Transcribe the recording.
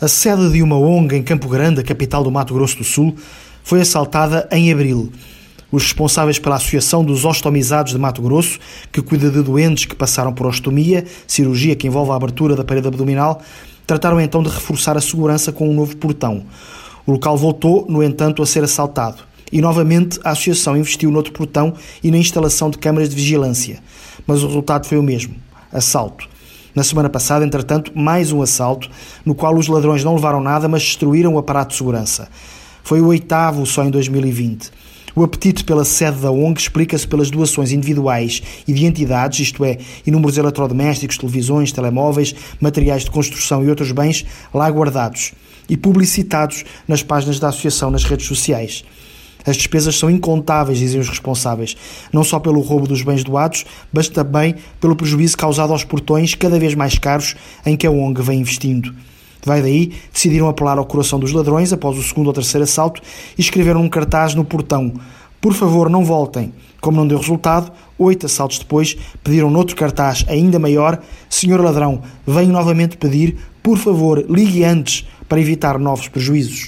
A sede de uma ONG em Campo Grande, a capital do Mato Grosso do Sul, foi assaltada em abril. Os responsáveis pela Associação dos Ostomizados de Mato Grosso, que cuida de doentes que passaram por ostomia, cirurgia que envolve a abertura da parede abdominal, trataram então de reforçar a segurança com um novo portão. O local voltou, no entanto, a ser assaltado. E novamente a Associação investiu noutro portão e na instalação de câmaras de vigilância. Mas o resultado foi o mesmo: assalto. Na semana passada, entretanto, mais um assalto, no qual os ladrões não levaram nada, mas destruíram o aparato de segurança. Foi o oitavo só em 2020. O apetite pela sede da ONG explica-se pelas doações individuais e de entidades, isto é, inúmeros eletrodomésticos, televisões, telemóveis, materiais de construção e outros bens lá guardados e publicitados nas páginas da associação nas redes sociais. As despesas são incontáveis, dizem os responsáveis, não só pelo roubo dos bens doados, mas também pelo prejuízo causado aos portões cada vez mais caros em que a ONG vem investindo. Vai daí, decidiram apelar ao coração dos ladrões após o segundo ou terceiro assalto e escreveram um cartaz no portão: Por favor, não voltem. Como não deu resultado, oito assaltos depois, pediram noutro cartaz ainda maior: Senhor ladrão, venho novamente pedir, por favor, ligue antes para evitar novos prejuízos.